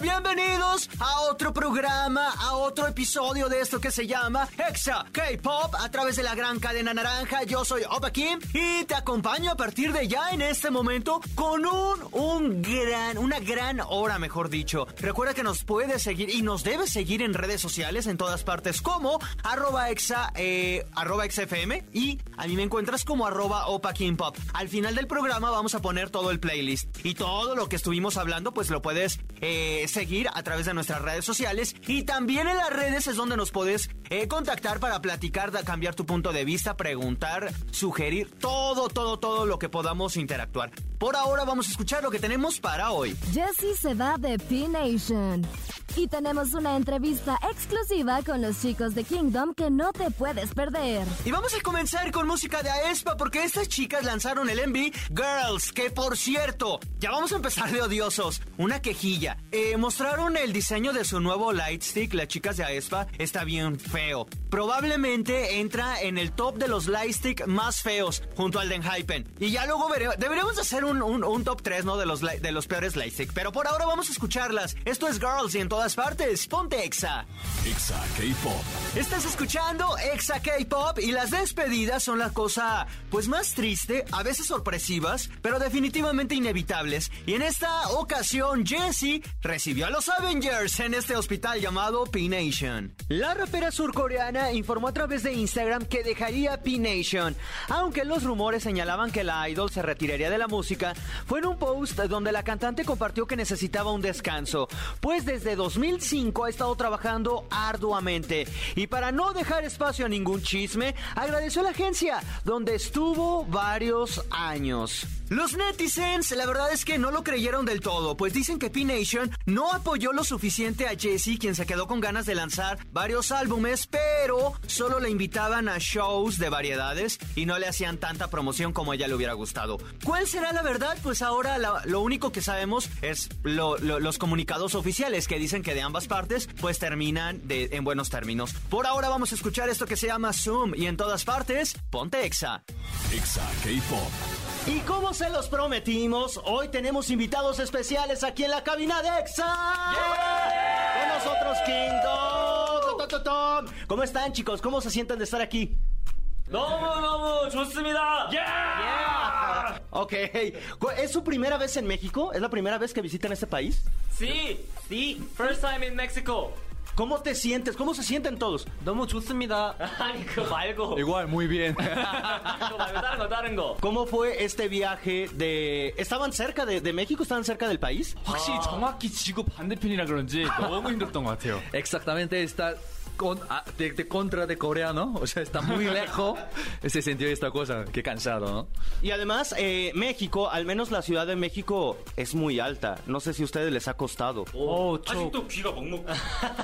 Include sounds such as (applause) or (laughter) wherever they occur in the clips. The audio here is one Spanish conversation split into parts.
Bienvenidos a otro programa, a otro episodio de esto que se llama Hexa K-Pop a través de la gran cadena naranja. Yo soy Opa Kim y te acompaño a partir de ya en este momento con un, un gran, una gran hora, mejor dicho. Recuerda que nos puedes seguir y nos debes seguir en redes sociales en todas partes como arroba exa, eh, arroba xfm y a mí me encuentras como arroba Opa Kim Pop. Al final del programa vamos a poner todo el playlist y todo lo que estuvimos hablando, pues lo puedes eh, seguir a través de nuestras redes sociales y también en las redes es donde nos puedes eh, contactar para platicar, cambiar tu punto de vista, preguntar, sugerir, todo, todo, todo lo que podamos interactuar. Por ahora vamos a escuchar lo que tenemos para hoy. Jessie se va de P-Nation. Y tenemos una entrevista exclusiva con los chicos de Kingdom que no te puedes perder. Y vamos a comenzar con música de Aespa porque estas chicas lanzaron el MV Girls, que por cierto, ya vamos a empezar de odiosos. Una quejilla. Eh, mostraron el diseño de su nuevo Lightstick, las chicas de Aespa, está bien feo. Probablemente entra en el top de los Lightstick más feos, junto al de Hypen. Y ya luego veremos, deberíamos hacer un, un- un top 3, ¿no? De los, de los peores Lightstick. Pero por ahora vamos a escucharlas. Esto es Girls y en todas partes, ponte Exa. Exa K-Pop. Estás escuchando Exa K-Pop y las despedidas son la cosa, pues más triste, a veces sorpresivas, pero definitivamente inevitables. Y en esta ocasión, Jessie recibió a los Avengers en este hospital llamado P-Nation. La rapera surcoreana informó a través de Instagram que dejaría P-Nation, aunque los rumores señalaban que la idol se retiraría de la música, fue en un post donde la cantante compartió que necesitaba un descanso, pues desde 2005 ha estado trabajando arduamente y para no dejar espacio a ningún chisme, agradeció a la agencia donde estuvo varios años. Los netizens, la verdad es que no lo creyeron del todo, pues dicen que P-Nation no apoyó lo suficiente a Jessie, quien se quedó con ganas de lanzar varios álbumes, pero solo le invitaban a shows de variedades y no le hacían tanta promoción como a ella le hubiera gustado. ¿Cuál será la verdad, pues ahora lo único que sabemos es los comunicados oficiales que dicen que de ambas partes pues terminan en buenos términos. Por ahora vamos a escuchar esto que se llama Zoom y en todas partes, ponte Exa. Exa K-Pop. Y como se los prometimos, hoy tenemos invitados especiales aquí en la cabina de EXA. Con nosotros, ¿Cómo están, chicos? ¿Cómo se sientan de estar aquí? ¡No, no, no! ¡Yeah! yeah Ok. ¿Es su primera vez en México? ¿Es la primera vez que visitan este país? Sí, sí. First time in Mexico. ¿Cómo te sientes? ¿Cómo se sienten todos? 너무 좋습니다. 아니 그거 말고. Igual, muy bien. 그거 (laughs) 말고 다른 거 다른 거. ¿Cómo fue este viaje de... ¿Estaban cerca de, de México? ¿Estaban cerca del país? 확실히 정확히 지구 반대편이라 그런지 너무 힘들었던 것 같아요. Exactamente, está con- ah, de, de contra de Corea, ¿no? O sea, está muy (laughs) lejos. Se sintió esta cosa, qué cansado, ¿no? Y además, eh, México, al menos la Ciudad de México, es muy alta. No sé si a ustedes les ha costado. 어, 저, 아직도 귀가 먹먹.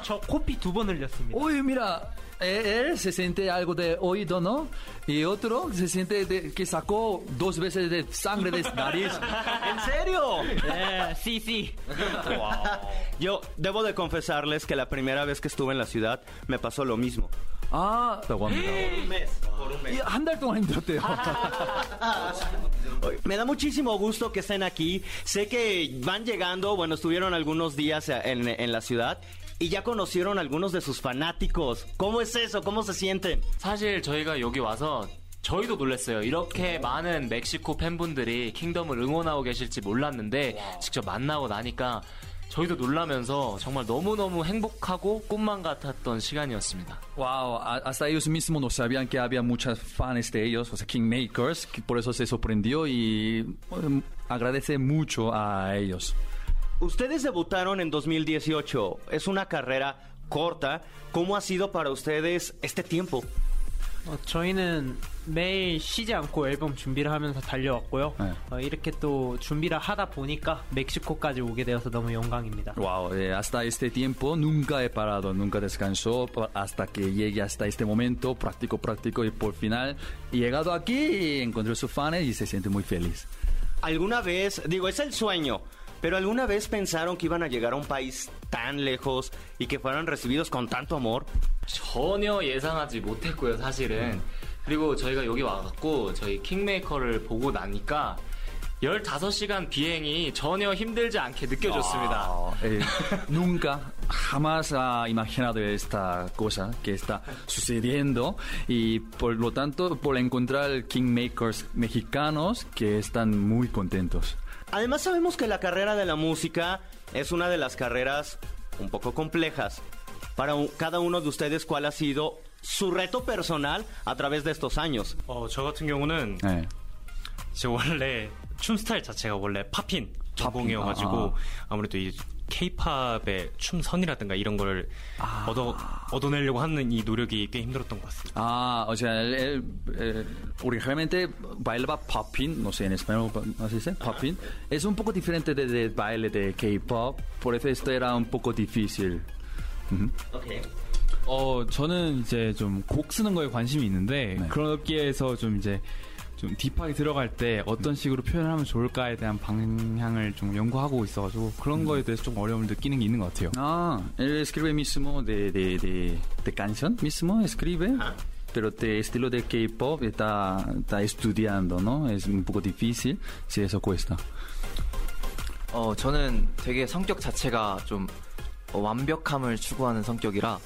저 코피 두 번 흘렸습니다. Uy, mira, eh, él se siente algo de oído, ¿no? Y otro se siente de- que sacó dos veces de sangre de nariz. (laughs) ¿En serio? 네, sí, sí. Yo debo de confesarles que la primera vez que estuve en la ciudad me pasó lo mismo. 아, 라고 합니다. Un mes, por un mes. 한 달 동안 힘들었대요. Me da muchísimo gusto que estén aquí. Sé que van llegando, bueno, estuvieron algunos días en, en la ciudad y ya conocieron a algunos de sus fanáticos. ¿Cómo es eso? ¿Cómo se sienten? 사실 저희가 여기 와서 저희도 놀랐어요. 이렇게 많은 멕시코 팬분들이 킹덤을 응원하고 계실지 몰랐는데 직접 만나고 나니까 저희도 놀라면서 정말 너무너무 행복하고 꿈만 같았던 시간이었습니다. Wow, hasta ellos mismos no sabían que había muchas fans de ellos, o sea, Kingmakers, por eso se sorprendió y um, agradece mucho a ellos. Ustedes debutaron en 2018. Es una carrera corta. ¿Cómo ha sido para ustedes este tiempo? 어, 저희는 매일 쉬지 않고 앨범 준비를 하면서 달려왔고요. 네. 어, 이렇게 또 준비를 하다 보니까 멕시코까지 오게 되어서 너무 영광입니다. Wow, eh, hasta este tiempo nunca he parado, nunca descansó pa- hasta que llegue hasta este momento, práctico, práctico y por final he llegado aquí y encontré a sus fans y se siente muy feliz. ¿Alguna vez, digo, es el sueño, pero alguna vez pensaron que iban a llegar a un país tan lejos y que fueran recibidos con tanto amor? 전혀 예상하지 못했고요, 사실은. 그리고 저희가 여기 와갖고 저희 킹메이커를 보고 나니까 15시간 비행이 전혀 힘들지 않게 느껴졌습니다. Wow, eh, nunca, jamás ha imaginado esta cosa que está sucediendo y por lo tanto por encontrar kingmakers mexicanos que están muy contentos. Además sabemos que la carrera de la música es una de las carreras un poco complejas. Para un- cada uno de ustedes, ¿cuál ha sido su reto personal a través de estos años? 어, 저 같은 경우는 Eh, 제 원래 춤 스타일 자체가 원래 팝인 전공이어가지고 아, 무래도이 케이팝의 춤선이라든가 이런 걸 얻어 얻어내려고 하는 이 노력이 꽤 힘들었던 것 같습니다. Ah, o sea, él, él, eh, originalmente bailaba popping, no sé en español, ¿cómo se dice? Popping. Es un poco diferente de, de baile de K-pop, por eso esto era un poco difícil. 어, 저는 이제 좀 곡 쓰는 거에 관심이 있는데 네. 그런 업계에서 좀 이제 좀 딥하게 들어갈 때 어떤 식으로 표현을 하면 좋을까에 대한 방향을 좀 연구하고 있어가지고 그런 거에 대해서 좀 어려움을 느끼는 게 있는 것 같아요. Ah, él escribe mismo de, de, de, de canción, mismo escribe. Pero de estilo de K-pop está, está estudiando, ¿no? Es un poco difícil, si eso cuesta. 어, 저는 되게 성격 자체가 좀 어, 완벽함을 추구하는 성격이라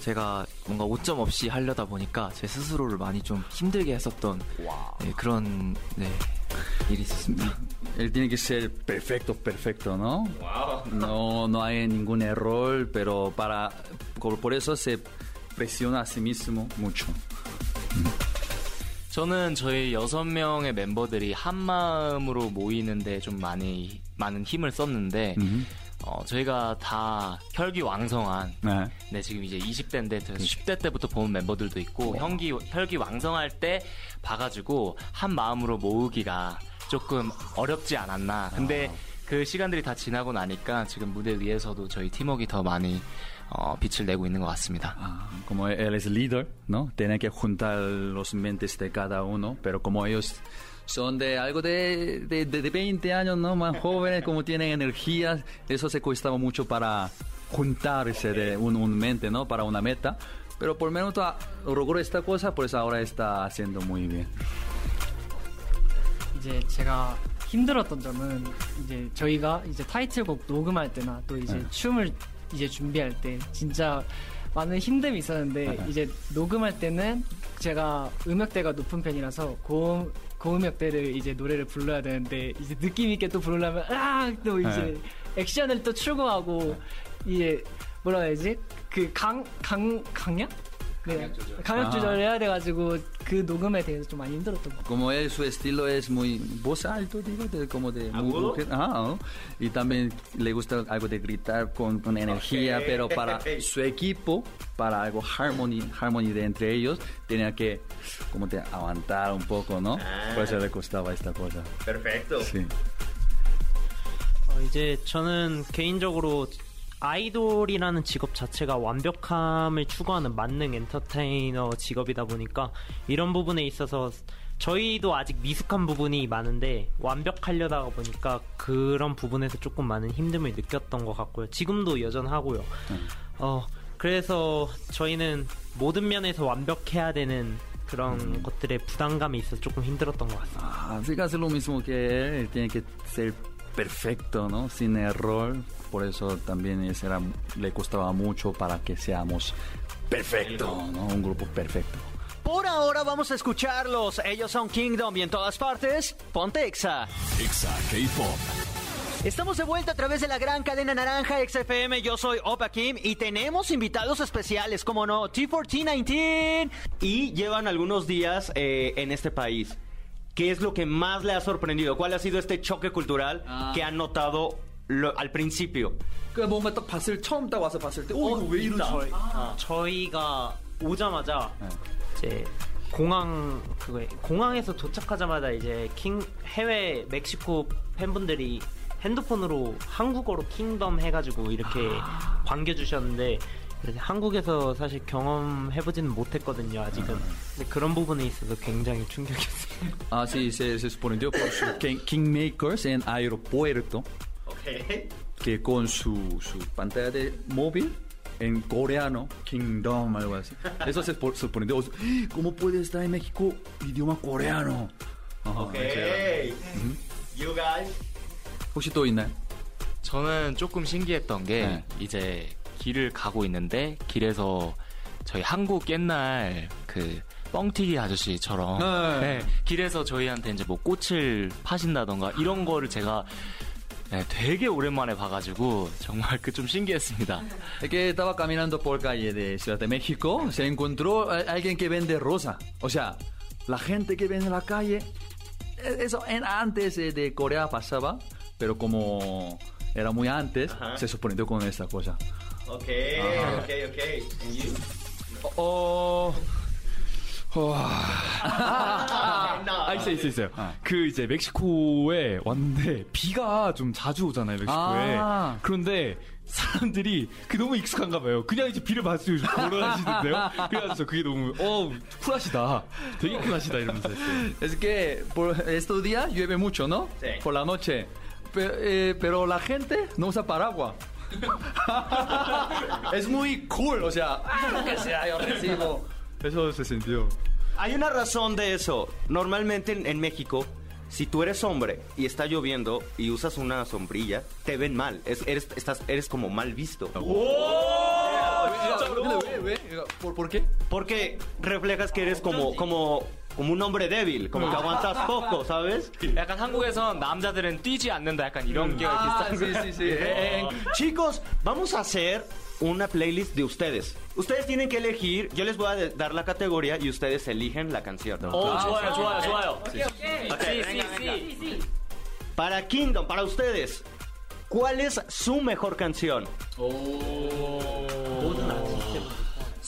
제가 뭔가 오점 없이 하려다 보니까 제 스스로를 많이 좀 힘들게 했었던 네, 그런 네, 일이 있었습니다. Él tiene que ser perfecto, perfecto, ¿no? No, no hay ningún error, pero para por eso se presiona a sí mismo mucho. 저는 저희 여섯 명의 멤버들이 한 마음으로 모이는데 좀 많이 많은 힘을 썼는데 어, 저희가 다 혈기왕성한 네. 네 지금 이제 20대인데 10대 때부터 본 멤버들도 있고 혈기 혈기왕성할 때 봐가지고 한 마음으로 모으기가 조금 어렵지 않았나. 근데 그 시간들이 다 지나고 나니까 지금 무대 위에서도 저희 팀워크가 더 많이 어, 빛을 내고 있는 것 같습니다. Ah, como él es líder, ¿no? Tiene que juntar los mentes de cada uno, pero como ellos son de algo de, de, de- de 20 años, ¿no? Más jóvenes, como tienen energía, eso se costaba mucho para juntarse de un, un mente, ¿no? Para una meta. Pero por lo menos ah, logró esta cosa, pues ahora está haciendo muy bien. 이제 제가 힘들었던 점은 이제 저희가 이제 타이틀곡 녹음할 때나 또 이제 네. 춤을 이제 준비할 때 진짜 많은 힘듦이 있었는데 네. 이제 녹음할 때는 제가 음역대가 높은 편이라서 고음 고음역대를 이제 노래를 불러야 되는데 이제 느낌 있게 또 부르려면 아또 이제 네. 액션을 또 추구하고 이제 뭐라 해야지 그 강 강 강약 네. 강약 아. 조절을 해야 돼가지고 그 녹음에 대해서 좀 많이 힘들었던 것 같아요. Como él, su estilo es muy voz alto, digo, de- como de mu- mujer. Ah, ¿no? Y también le gusta algo de gritar con, con energía, pero para (laughs) su equipo, para algo harmony, harmony de entre ellos, tenía que como de aguantar un poco, ¿no? Por eso le costaba esta cosa. Perfecto. Sí. 어, 이제 저는 개인적으로 아이돌이라는 직업 자체가 완벽함을 추구하는 만능 엔터테이너 직업이다 보니까 이런 부분에 있어서 저희도 아직 미숙한 부분이 많은데 완벽하려다가 보니까 그런 부분에서 조금 많은 힘듦을 느꼈던 것 같고요. 지금도 여전하고요. 어, 그래서 저희는 모든 면에서 완벽해야 되는 그런 것들의 부담감이 있어서 조금 힘들었던 것 같습니다. Ah, mismo que él, él tiene que ser perfecto, ¿no? Sin error. Por eso también ese era, le costaba mucho para que seamos perfectos, ¿no? Un grupo perfecto. Por ahora vamos a escucharlos. Ellos son Kingdom y en todas partes, ponte Exa. Exa K-Pop. Estamos de vuelta a través de la gran cadena naranja XFM. Yo soy Opa Kim y tenemos invitados especiales, como no, T1419. Y llevan algunos días eh, en este país. ¿Qué es lo que más le ha sorprendido? ¿Cuál ha sido este choque cultural que han notado lo- al principio? 그 뭔가 딱 봤을 처음 딱 와서 봤을 때, 어, 이거 왜 이러지? 저희, 저희가 오자마자 이제 공항 그거 공항에서 도착하자마자 이제 킹 해외 멕시코 팬분들이 핸드폰으로 한국어로 킹덤 해가지고 이렇게 반겨주셨는데 그래서 한국에서 사실 경험해보지는 못했거든요 아직은 근데 그런 부분에 있어서 굉장히 충격이었어요 Así se, se sorprendió por su King- Kingmakers en aeropuerto, Ok. que con su, su pantalla de móvil en coreano, Kingdom, algo así. Eso se sorprendió. ¿Cómo puede estar en México idioma coreano? Ajá, Ok. You guys. 혹시 또 있나요? 저는 조금 신기했던 게 네. 이제 길을 가고 있는데 길에서 저희 한국 옛날 그 뻥튀기 아저씨처럼 네. 네, 길에서 저희한테 이제 뭐 꽃을 파신다던가 이런 거를 제가 네, 되게 오랜만에 봐가지고 정말 그 좀 신기했습니다. Que estaba caminando por calle de Ciudad de México, se encontró alguien que vende rosa. O sea, la gente que vende en la calle, eh, eso en antes eh, de Corea pasaba, pero como era muy antes, Ajá. se sorprendió con esta cosa. Ok, ok, ok. And you? 어. 와. No. (laughs) 아, 있어, 있어, 있어요. 아. 그 이제 멕시코에 왔는데 비가 좀 자주 오잖아요, 멕시코에. 아. 그런데 사람들이 그 너무 익숙한가 봐요. 그냥 이제 비를 맞으면서 걸어다니시는데요. 그래가지고 저 그게 너무, 어, 쿨하시다. 되게 쿨하시다 이러면서 했어요. Es que por estos días llueve mucho, ¿no? Sí. Por la noche. Pero, eh, pero la gente no usa paraguas. (laughs) es muy cool, o sea, lo que sea, yo recibo. Eso se sintió. Hay una razón de eso. Normalmente en, en México, si tú eres hombre y está lloviendo y usas una sombrilla, te ven mal. Es- eres, estás, eres como mal visto. Ve, ¿Por, ¿Por qué? Porque reflejas que eres como, como, como un hombre débil, como que aguantas (laughs) poco, ¿sabes? 약간 한국에선 남자들은 뛰지 않는다 약간 이런 게 Ah, 비슷한 sí, 거. sí, sí. Eh, chicos, vamos a hacer una playlist de ustedes. Ustedes tienen que elegir, yo les voy a de- dar la categoría y ustedes eligen la canción. 오 좋아요 좋아요 좋아요. Para Kingdom, para ustedes, ¿cuál es su mejor canción?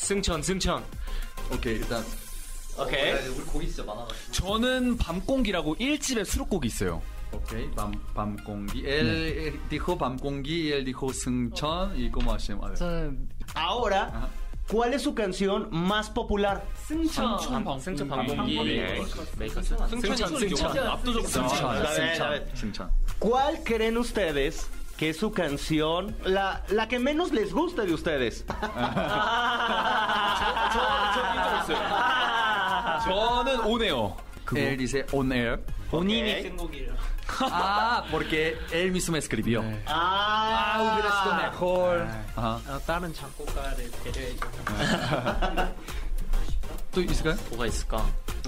승천 승천. 오케이, 일단. Ok. 저는 밤공기라고 1집에 수록곡이 있어요. Ok, 밤, 밤공기. Él eh, dijo 밤공기, él dijo 승천, hacemos. A ver. 저는 Ahora, ¿cuál es su canción más popular? 승천. 승천 방공기 메이커스. 승천 승천. 압도적으로 승천, a ver, a 승천, ver. 승천. ¿Cuál creen ustedes que es su canción, la, la que menos les gusta de ustedes? (laughs) 저는 오네요. Él dice on air. 본인이 쓴 곡이에요 Ah, porque él mismo escribió. Ah, hubiera sido mejor. Ajá. 아, (laughs)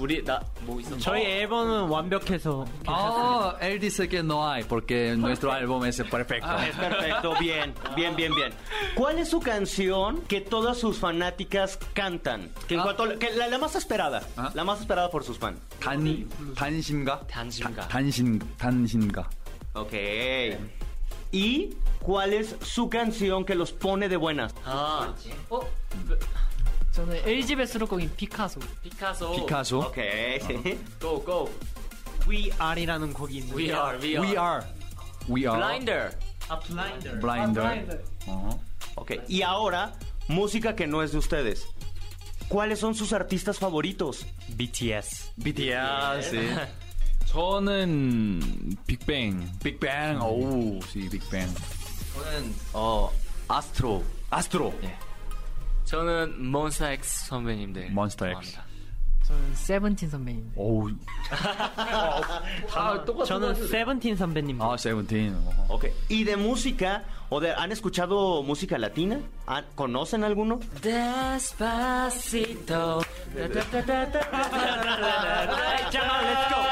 다른 작곡가를 배려해줘 또 있을까요? 뭐가 있을까? 우리 나 뭐 있어? 저희 앨범은 완벽해서 Oh, él dice que no hay, porque nuestro álbum es perfecto. Es perfecto, bien, bien, bien, bien. ¿Cuál es su canción que todas sus fanáticas cantan? Que, en cuanto, que la, la más esperada, Ah. la más esperada por sus fans. 단, 단신가? 단신가. 단신, 단신가. Ok. ¿Y cuál es su canción que los pone de buenas? 아 저는 LG의 수록곡인 피카소. 피카소. 피카소. Ok, sí. Go go. We Are라는 곡이 있는데 We are we are. We are. We are. Blinder. 아, 블라인더 Blinder. 어허. Ok. Y ahora, música que no es de ustedes. ¿Cuáles son sus artistas favoritos? BTS. BTS. sí. 저는 빅뱅. Big Bang. Oh, sí, Big Bang. 저는 어 아스트로 Astro. 저는 몬스타 X 선배님들. Monster X. 좋아합니다. 저는 세븐틴 선배님. Oh. (laughs) 아, 똑같은 저는 세븐틴 선배님 아, Seventeen. 어허. Ok. ¿Y de música? ¿O de, ¿Han escuchado música latina? ¿Han- ¿Conocen alguno? Despacito. let's go.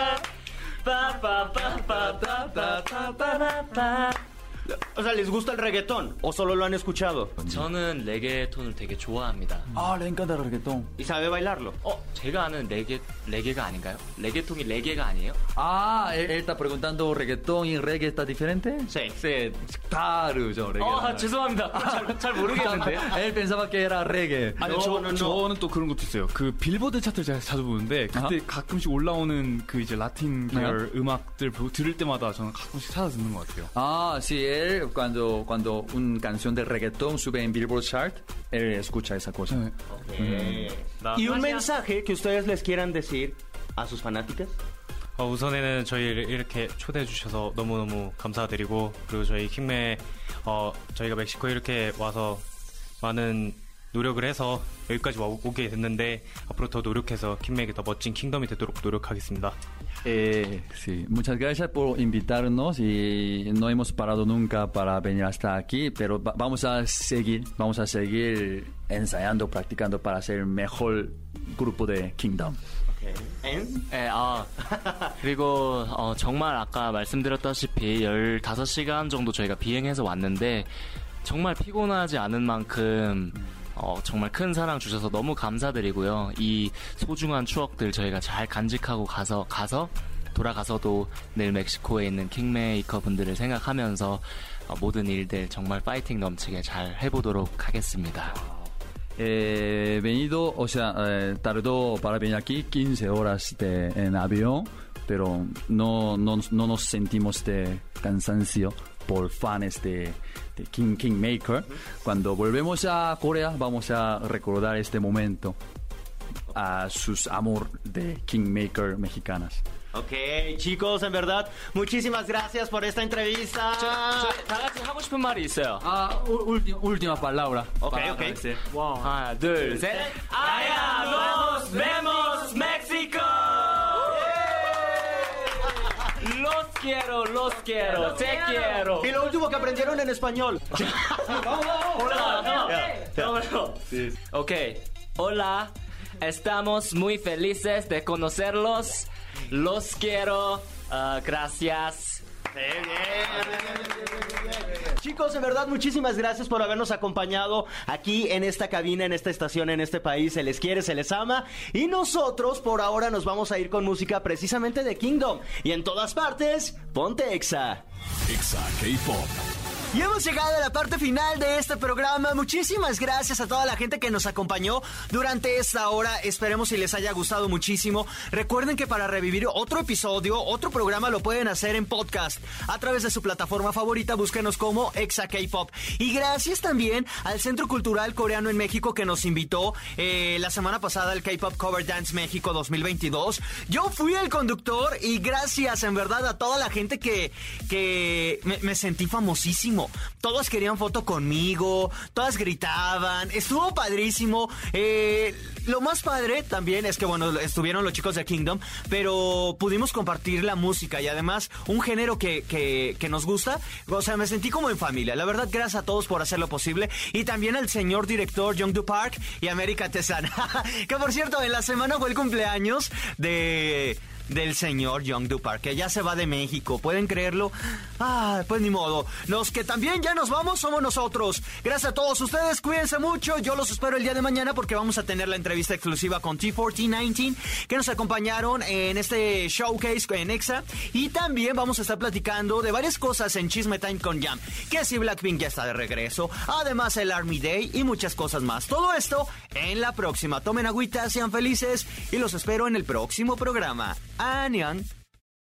O sea, ¿les gusta el reggaetón o solo lo han escuchado? 저는 레게톤을 되게 좋아합니다. Ah, encanta el reggaetón. ¿Y sabe bailarlo? 어, 제가 아는 레게 레게가 아닌가요? 레게통이 레게가 아니에요? Ah, él, él está preguntando reggaetón y reggae está diferente. Sí. Sí, 다르죠, reggae. 어, 죄송합니다. 잘, 잘 모르겠는데요. él pensaba que era reggae. 아니 No, 저, no, no. 저는 또 그런 것도 있어요. 그 빌보드 차트를 제가 자주 보는데 그때 가끔씩 올라오는 그 이제 라틴 계열 음악들 보- 들을 때마다 저는 가끔씩 찾아 듣는 것 같아요. Ah, sí, él cuando, cuando una canción de reggaetón sube en Billboard Chart, él escucha esa cosa. ¿Y un mensaje que ustedes les quieran decir a sus fanáticas? 어, 우선에는 저희를 이렇게 초대해 주셔서 너무너무 감사드리고 그리고 저희 킹메 어, 저희가 멕시코에 이렇게 와서 많은 노력을 해서 여기까지 와, 오게 됐는데 앞으로 더 노력해서 킹메에게 더 멋진 킹덤이 되도록 노력하겠습니다. Eh, sí, muchas gracias por invitarnos y no hemos parado nunca para venir hasta aquí, pero va- vamos a seguir, vamos a seguir ensayando, practicando para ser el mejor grupo de Kingdom. 네, 아, 그리고 어, 정말 아까 말씀드렸다시피 15시간 정도 저희가 비행해서 왔는데 정말 피곤하지 않은 만큼 어, 정말 큰 사랑 주셔서 너무 감사드리고요. 이 소중한 추억들 저희가 잘 간직하고 가서 가서 돌아가서도 내일 멕시코에 있는 킹메이커 분들을 생각하면서 어, 모든 일들 정말 파이팅 넘치게 잘 해보도록 하겠습니다. Eh, venido, o sea, eh, tardó para venir aquí 15 horas de, en avión, pero no, no, no nos sentimos de cansancio por fans de, de King Kingmaker. Cuando volvemos a Corea vamos a recordar este momento a sus amor de Kingmaker mexicanas. Ok, chicos, en verdad, muchísimas gracias por esta entrevista. 저희 다 같이 하고 싶은 말이 있어요. Ah, última palabra. Ok, para ok. agradecer. 하나, 둘, 셋. 아야, nos vemos, Los quiero, los quiero, te quiero. Y lo último que aprendieron en español. Hola, (laughs) no, no. Ok, hola, estamos muy felices de conocerlos. Los quiero, ah, gracias. Chicos, en verdad, muchísimas gracias por habernos acompañado aquí en esta cabina, en esta estación, en este país. Se les quiere, se les ama. Y nosotros, por ahora, nos vamos a ir con música precisamente de Kingdom. Y en todas partes, ponte Exa. Exa K-Pop. Y hemos llegado a la parte final de este programa. Muchísimas gracias a toda la gente que nos acompañó durante esta hora. Esperemos si les haya gustado muchísimo. Recuerden que para revivir otro episodio, otro programa lo pueden hacer en podcast a través de su plataforma favorita. Búsquenos como Exa K-Pop. Y gracias también al Centro Cultural Coreano en México que nos invitó eh, la semana pasada al K-Pop Cover Dance México 2022. Yo fui el conductor y gracias en verdad a toda la gente que, que me, me sentí famosísimo. Todos querían foto conmigo, todas gritaban, estuvo padrísimo. Eh, lo más padre también es que, bueno, estuvieron los chicos de Kingdom, pero pudimos compartir la música y además un género que, que, nos gusta. O sea, me sentí como en familia. La verdad, gracias a todos por hacerlo posible. Y también al señor director Youngdu Park y América Tesana. (laughs) que por cierto, en la semana fue el cumpleaños de del señor Young Park, que ya se va de México. ¿Pueden creerlo? Ah, pues ni modo. Los que también ya nos vamos somos nosotros. Gracias a todos ustedes, cuídense mucho. Yo los espero el día de mañana porque vamos a tener la entrevista exclusiva con T1419 que nos acompañaron en este showcase en EXA. Y también vamos a estar platicando de varias cosas en Chisme Time con Jam. Que si Blackpink ya está de regreso, además el Army Day y muchas cosas más. Todo esto en la próxima. Tomen agüita, sean felices y los espero en el próximo programa. Anyan